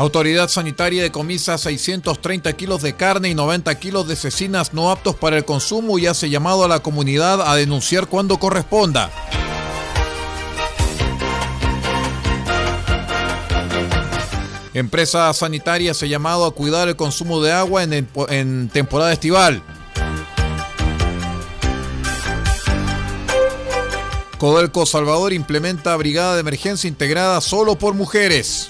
Autoridad Sanitaria decomisa 630 kilos de carne y 90 kilos de cecinas no aptos para el consumo y hace llamado a la comunidad a denunciar cuando corresponda. Empresa sanitaria se ha llamado a cuidar el consumo de agua en, en temporada estival. Codelco Salvador implementa brigada de emergencia integrada solo por mujeres.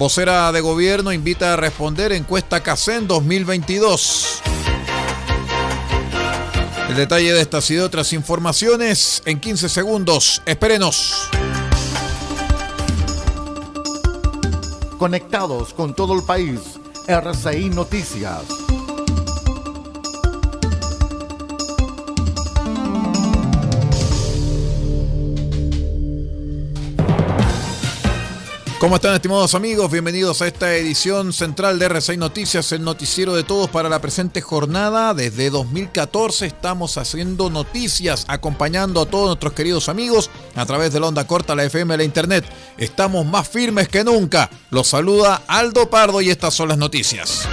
Vocera de gobierno invita a responder encuesta CACEN 2022. El detalle de estas y de otras informaciones en 15 segundos. Espérenos. Conectados con todo el país. RCI Noticias. ¿Cómo están estimados amigos? Bienvenidos a esta edición central de R6 Noticias, el noticiero de todos para la presente jornada. Desde 2014 estamos haciendo noticias, acompañando a todos nuestros queridos amigos a través de la onda corta, la FM, la Internet. Estamos más firmes que nunca. Los saluda Aldo Pardo y estas son las noticias.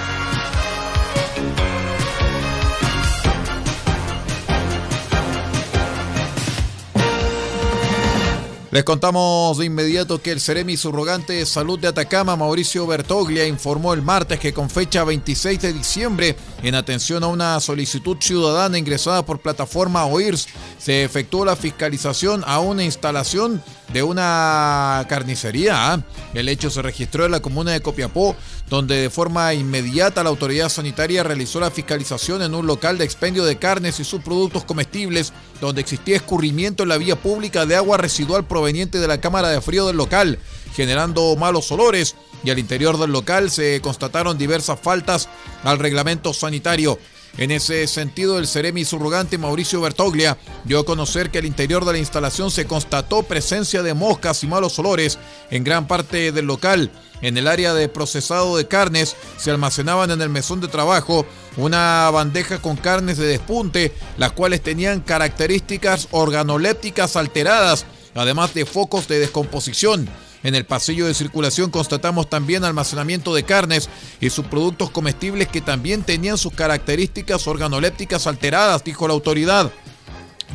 Les contamos de inmediato que el Ceremi Subrogante de Salud de Atacama, Mauricio Bertoglia, informó el martes que con fecha 26 de diciembre, en atención a una solicitud ciudadana ingresada por plataforma OIRS, se efectuó la fiscalización a una instalación de una carnicería. ¿ah? El hecho se registró en la comuna de Copiapó, donde de forma inmediata la autoridad sanitaria realizó la fiscalización en un local de expendio de carnes y subproductos comestibles, donde existía escurrimiento en la vía pública de agua residual proveniente de la cámara de frío del local, generando malos olores y al interior del local se constataron diversas faltas al reglamento sanitario. En ese sentido, el Ceremi subrogante Mauricio Bertoglia dio a conocer que al interior de la instalación se constató presencia de moscas y malos olores en gran parte del local. En el área de procesado de carnes se almacenaban en el mesón de trabajo una bandeja con carnes de despunte, las cuales tenían características organolépticas alteradas, además de focos de descomposición. En el pasillo de circulación constatamos también almacenamiento de carnes y subproductos comestibles que también tenían sus características organolépticas alteradas, dijo la autoridad.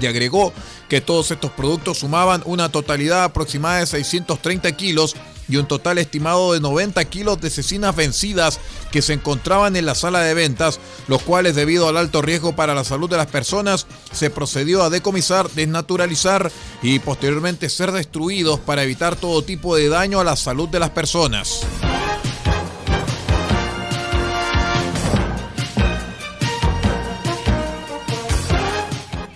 Y agregó que todos estos productos sumaban una totalidad aproximada de 630 kilos y un total estimado de 90 kilos de cecinas vencidas que se encontraban en la sala de ventas, los cuales debido al alto riesgo para la salud de las personas se procedió a decomisar, desnaturalizar y posteriormente ser destruidos para evitar todo tipo de daño a la salud de las personas.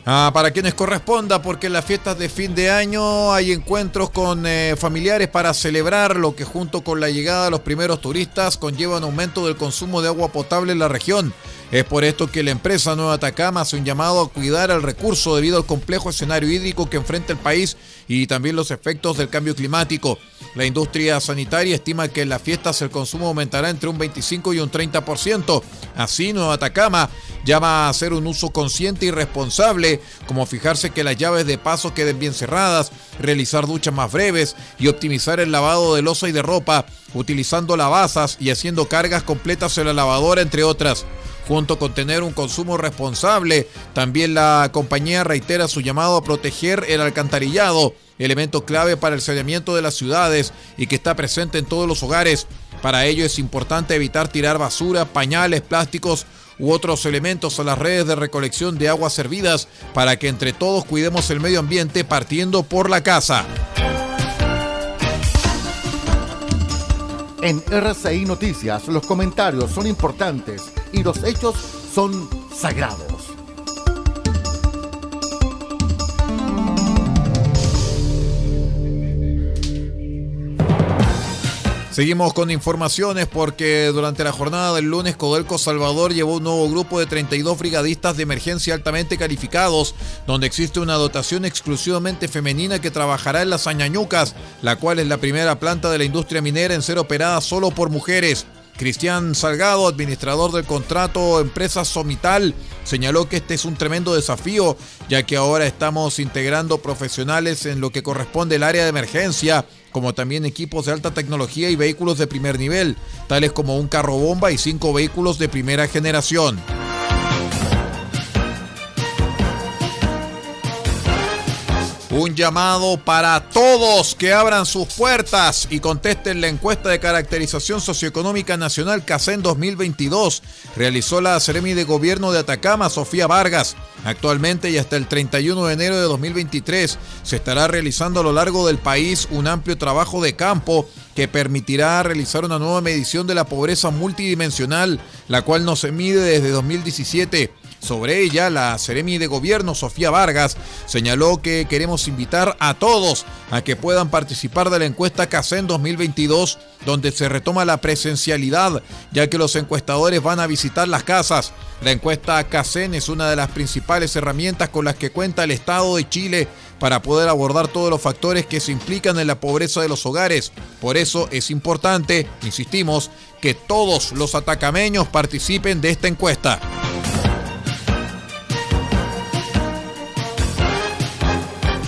Ah, para quienes corresponda, porque en las fiestas de fin de año hay encuentros con eh, familiares para celebrar lo que junto con la llegada de los primeros turistas conlleva un aumento del consumo de agua potable en la región. Es por esto que la empresa Nueva Atacama hace un llamado a cuidar el recurso debido al complejo escenario hídrico que enfrenta el país y también los efectos del cambio climático. La industria sanitaria estima que en las fiestas el consumo aumentará entre un 25 y un 30%. Así, Nueva Atacama llama a hacer un uso consciente y responsable, como fijarse que las llaves de paso queden bien cerradas, realizar duchas más breves y optimizar el lavado de losa y de ropa, utilizando lavazas y haciendo cargas completas en la lavadora, entre otras. junto con tener un consumo responsable. También la compañía reitera su llamado a proteger el alcantarillado, elemento clave para el saneamiento de las ciudades y que está presente en todos los hogares. Para ello es importante evitar tirar basura, pañales, plásticos u otros elementos a las redes de recolección de aguas servidas para que entre todos cuidemos el medio ambiente partiendo por la casa. En RCI Noticias los comentarios son importantes y los hechos son sagrados. Seguimos con informaciones porque durante la jornada del lunes Codelco Salvador llevó un nuevo grupo de 32 brigadistas de emergencia altamente calificados, donde existe una dotación exclusivamente femenina que trabajará en las Añañucas, la cual es la primera planta de la industria minera en ser operada solo por mujeres. Cristian Salgado, administrador del contrato Empresa Somital, señaló que este es un tremendo desafío, ya que ahora estamos integrando profesionales en lo que corresponde al área de emergencia, como también equipos de alta tecnología y vehículos de primer nivel, tales como un carro bomba y cinco vehículos de primera generación. Un llamado para todos que abran sus puertas y contesten la encuesta de caracterización socioeconómica nacional CACEN 2022. Realizó la Seremi de Gobierno de Atacama, Sofía Vargas. Actualmente y hasta el 31 de enero de 2023 se estará realizando a lo largo del país un amplio trabajo de campo que permitirá realizar una nueva medición de la pobreza multidimensional, la cual no se mide desde 2017 sobre ella, la Seremi de Gobierno, Sofía Vargas, señaló que queremos invitar a todos a que puedan participar de la encuesta CACEN 2022, donde se retoma la presencialidad, ya que los encuestadores van a visitar las casas. La encuesta CACEN es una de las principales herramientas con las que cuenta el Estado de Chile para poder abordar todos los factores que se implican en la pobreza de los hogares. Por eso es importante, insistimos, que todos los atacameños participen de esta encuesta.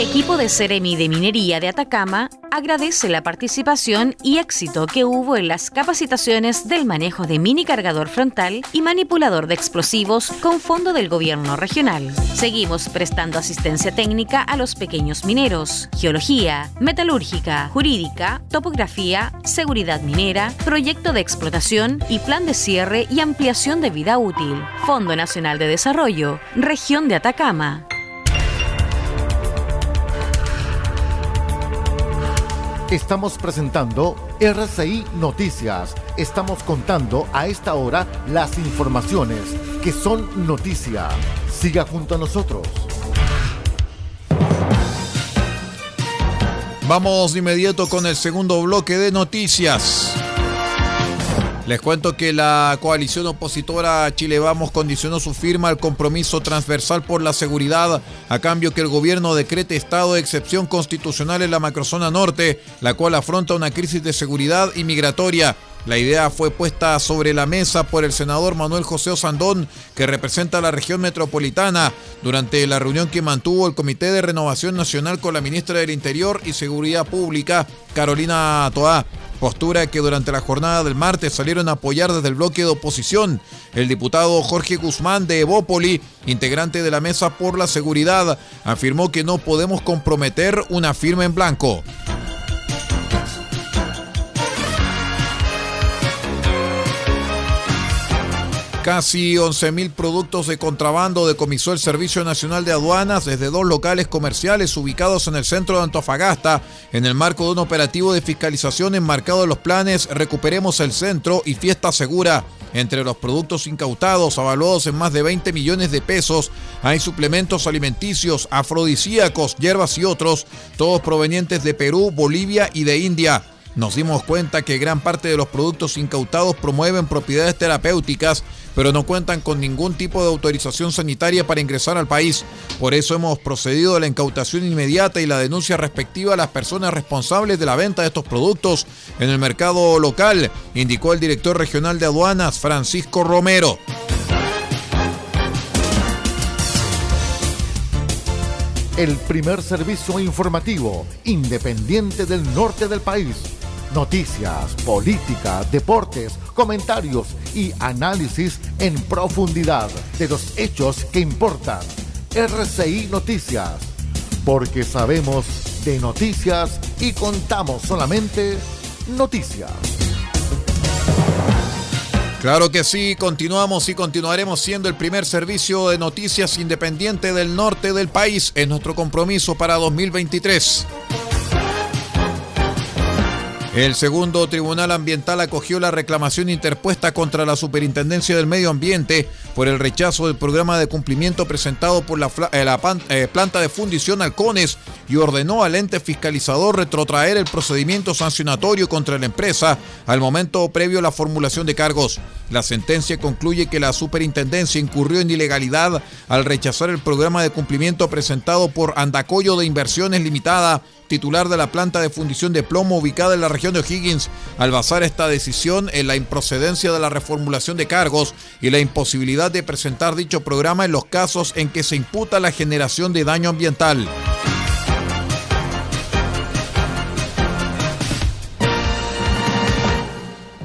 Equipo de Ceremi de Minería de Atacama agradece la participación y éxito que hubo en las capacitaciones del manejo de mini cargador frontal y manipulador de explosivos con fondo del gobierno regional. Seguimos prestando asistencia técnica a los pequeños mineros, geología, metalúrgica, jurídica, topografía, seguridad minera, proyecto de explotación y plan de cierre y ampliación de vida útil. Fondo Nacional de Desarrollo, Región de Atacama. Estamos presentando RCI Noticias. Estamos contando a esta hora las informaciones que son noticia. Siga junto a nosotros. Vamos de inmediato con el segundo bloque de noticias. Les cuento que la coalición opositora Chile Vamos condicionó su firma al compromiso transversal por la seguridad a cambio que el gobierno decrete estado de excepción constitucional en la macrozona norte, la cual afronta una crisis de seguridad y migratoria. La idea fue puesta sobre la mesa por el senador Manuel José Osandón, que representa la región metropolitana, durante la reunión que mantuvo el Comité de Renovación Nacional con la ministra del Interior y Seguridad Pública, Carolina Toá postura que durante la jornada del martes salieron a apoyar desde el bloque de oposición. El diputado Jorge Guzmán de Evópoli, integrante de la Mesa por la Seguridad, afirmó que no podemos comprometer una firma en blanco. Casi 11.000 productos de contrabando decomisó el Servicio Nacional de Aduanas desde dos locales comerciales ubicados en el centro de Antofagasta, en el marco de un operativo de fiscalización enmarcado en los planes Recuperemos el Centro y Fiesta Segura. Entre los productos incautados, avaluados en más de 20 millones de pesos, hay suplementos alimenticios, afrodisíacos, hierbas y otros, todos provenientes de Perú, Bolivia y de India. Nos dimos cuenta que gran parte de los productos incautados promueven propiedades terapéuticas, pero no cuentan con ningún tipo de autorización sanitaria para ingresar al país. Por eso hemos procedido a la incautación inmediata y la denuncia respectiva a las personas responsables de la venta de estos productos en el mercado local, indicó el director regional de aduanas, Francisco Romero. El primer servicio informativo independiente del norte del país Noticias, política, deportes, comentarios y análisis en profundidad de los hechos que importan. RCI Noticias, porque sabemos de noticias y contamos solamente noticias. Claro que sí, continuamos y continuaremos siendo el primer servicio de noticias independiente del norte del país. en nuestro compromiso para 2023. El segundo Tribunal Ambiental acogió la reclamación interpuesta contra la Superintendencia del Medio Ambiente por el rechazo del programa de cumplimiento presentado por la, eh, eh, planta de fundición Halcones y ordenó al ente fiscalizador retrotraer el procedimiento sancionatorio contra la empresa al momento previo a la formulación de cargos. La sentencia concluye que la superintendencia incurrió en ilegalidad al rechazar el programa de cumplimiento presentado por Andacoyo de Inversiones Limitada titular de la planta de fundición de plomo ubicada en la región de O'Higgins, al basar esta decisión en la improcedencia de la reformulación de cargos y la imposibilidad de presentar dicho programa en los casos en que se imputa la generación de daño ambiental.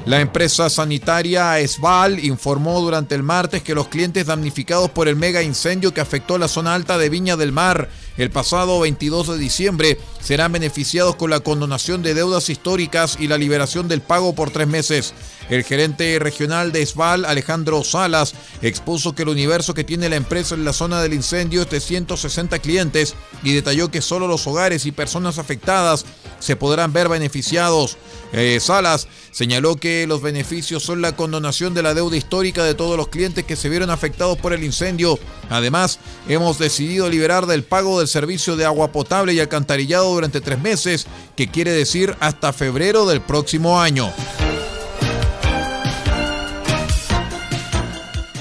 La empresa sanitaria Esval informó durante el martes que los clientes damnificados por el mega incendio que afectó la zona alta de Viña del Mar el pasado 22 de diciembre serán beneficiados con la condonación de deudas históricas y la liberación del pago por tres meses. El gerente regional de Esval, Alejandro Salas, expuso que el universo que tiene la empresa en la zona del incendio es de 160 clientes y detalló que solo los hogares y personas afectadas se podrán ver beneficiados. Eh, Salas señaló que los beneficios son la condonación de la deuda histórica de todos los clientes que se vieron afectados por el incendio. Además, hemos decidido liberar del pago del servicio de agua potable y alcantarillado durante tres meses, que quiere decir hasta febrero del próximo año.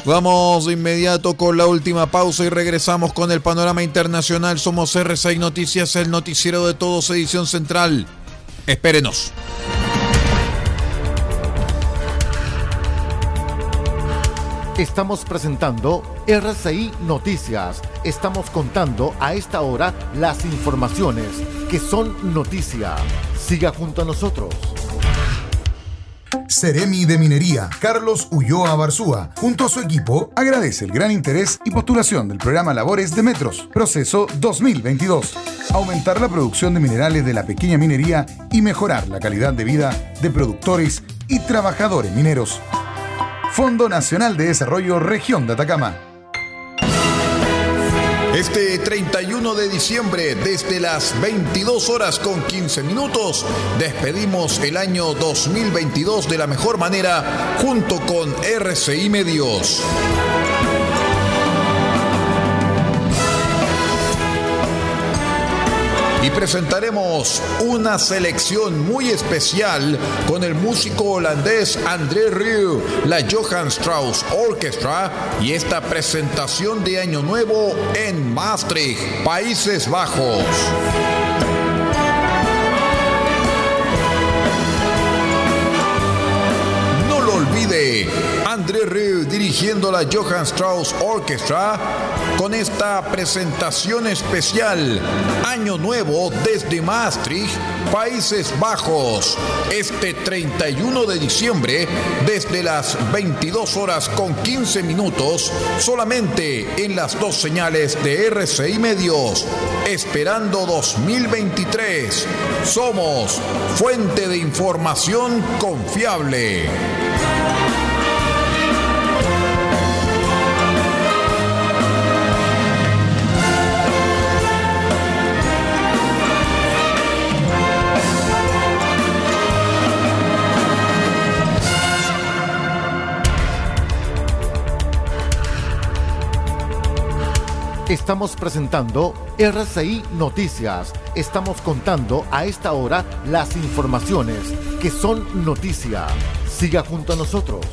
Vamos de inmediato con la última pausa y regresamos con el panorama internacional. Somos R6 Noticias, el noticiero de todos, edición central. Espérenos. Estamos presentando RCI Noticias. Estamos contando a esta hora las informaciones que son noticia. Siga junto a nosotros. Ceremi de Minería, Carlos Ulloa Barzúa, junto a su equipo, agradece el gran interés y postulación del programa Labores de Metros, proceso 2022. Aumentar la producción de minerales de la pequeña minería y mejorar la calidad de vida de productores y trabajadores mineros. Fondo Nacional de Desarrollo Región de Atacama. Este 31 de diciembre, desde las 22 horas con 15 minutos, despedimos el año 2022 de la mejor manera junto con RCI Medios. Y presentaremos una selección muy especial con el músico holandés André Rieu, la Johann Strauss Orchestra y esta presentación de Año Nuevo en Maastricht, Países Bajos. André Rieu dirigiendo la Johann Strauss Orchestra con esta presentación especial Año Nuevo desde Maastricht, Países Bajos, este 31 de diciembre desde las 22 horas con 15 minutos solamente en las dos señales de RCI Medios, esperando 2023. Somos fuente de información confiable. Estamos presentando RCI Noticias. Estamos contando a esta hora las informaciones que son noticia. Siga junto a nosotros.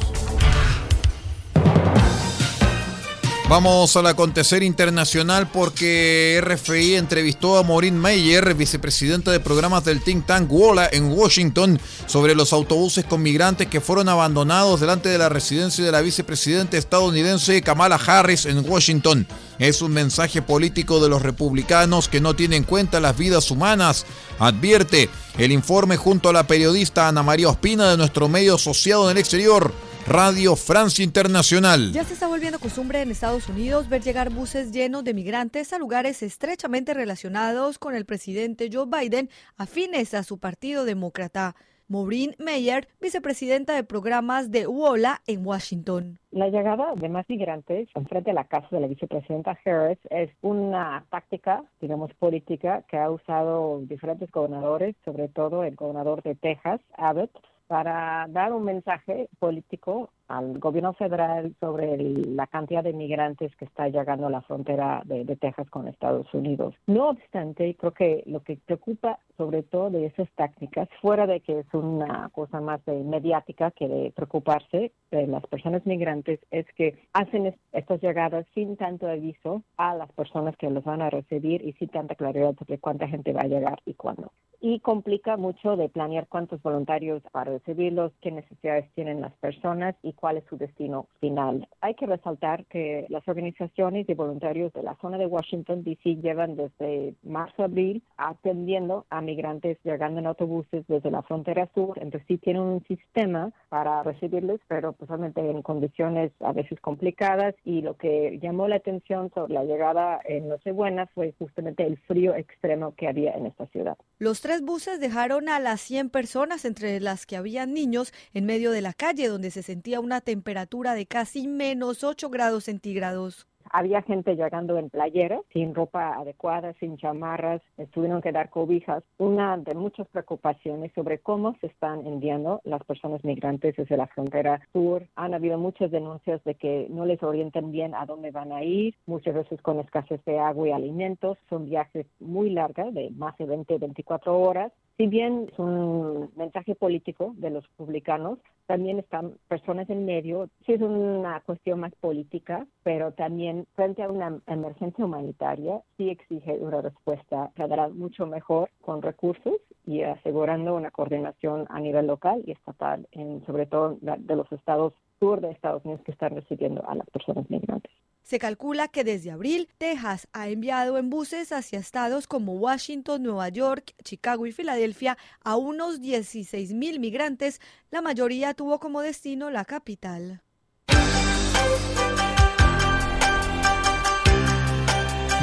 Vamos al acontecer internacional porque RFI entrevistó a Maureen Meyer, vicepresidenta de programas del think tank WOLA en Washington, sobre los autobuses con migrantes que fueron abandonados delante de la residencia de la vicepresidenta estadounidense Kamala Harris en Washington. Es un mensaje político de los republicanos que no tienen en cuenta las vidas humanas, advierte el informe junto a la periodista Ana María Ospina de nuestro medio asociado en el exterior. Radio Francia Internacional. Ya se está volviendo costumbre en Estados Unidos ver llegar buses llenos de migrantes a lugares estrechamente relacionados con el presidente Joe Biden, afines a su partido demócrata. Maureen Meyer, vicepresidenta de programas de UOLA en Washington. La llegada de más migrantes frente a la casa de la vicepresidenta Harris es una táctica, digamos, política que ha usado diferentes gobernadores, sobre todo el gobernador de Texas, Abbott, para dar un mensaje político al gobierno federal sobre la cantidad de migrantes que está llegando a la frontera de, Texas con Estados Unidos. No obstante, creo que lo que preocupa sobre todo de esas tácticas, fuera de que es una cosa más de mediática que de preocuparse de las personas migrantes, es que hacen estas llegadas sin tanto aviso a las personas que los van a recibir y sin tanta claridad sobre cuánta gente va a llegar y cuándo. Y complica mucho de planear cuántos voluntarios para recibirlos, qué necesidades tienen las personas y cuál es su destino final. Hay que resaltar que las organizaciones de voluntarios de la zona de Washington, D.C. llevan desde marzo-abril atendiendo a migrantes llegando en autobuses desde la frontera sur. Entonces sí tienen un sistema para recibirles, pero pues, en condiciones a veces complicadas. Y lo que llamó la atención sobre la llegada en Nochebuena fue justamente el frío extremo que había en esta ciudad. Los tres buses dejaron a las 100 personas, entre las que había niños, en medio de la calle donde se sentía una temperatura de casi menos 8 grados centígrados. Había gente llegando en playeras, sin ropa adecuada, sin chamarras, tuvieron que dar cobijas. Una de muchas preocupaciones sobre cómo se están enviando las personas migrantes desde la frontera sur. Han habido muchas denuncias de que no les orientan bien a dónde van a ir, muchas veces con escasez de agua y alimentos. Son viajes muy largos, de más de 20, 24 horas. Si bien es un mensaje político de los republicanos, también están personas en medio. Sí es una cuestión más política, pero también frente a una emergencia humanitaria sí exige una respuesta federal mucho mejor con recursos y asegurando una coordinación a nivel local y estatal, en, sobre todo de los estados sur de Estados Unidos que están recibiendo a las personas migrantes. Se calcula que desde abril, Texas ha enviado en buses hacia estados como Washington, Nueva York, Chicago y Filadelfia a unos 16 mil migrantes. La mayoría tuvo como destino la capital.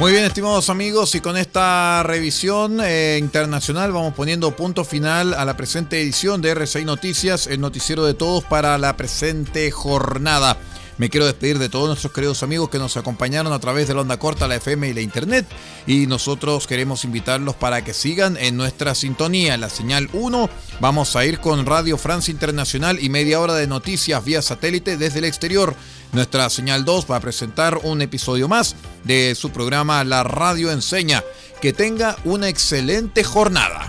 Muy bien, estimados amigos, y con esta revisión eh, internacional vamos poniendo punto final a la presente edición de R6 Noticias, el noticiero de todos para la presente jornada. Me quiero despedir de todos nuestros queridos amigos que nos acompañaron a través de la onda corta, la FM y la Internet. Y nosotros queremos invitarlos para que sigan en nuestra sintonía, la señal 1. Vamos a ir con Radio Francia Internacional y media hora de noticias vía satélite desde el exterior. Nuestra señal 2 va a presentar un episodio más de su programa La Radio Enseña. Que tenga una excelente jornada.